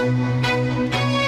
す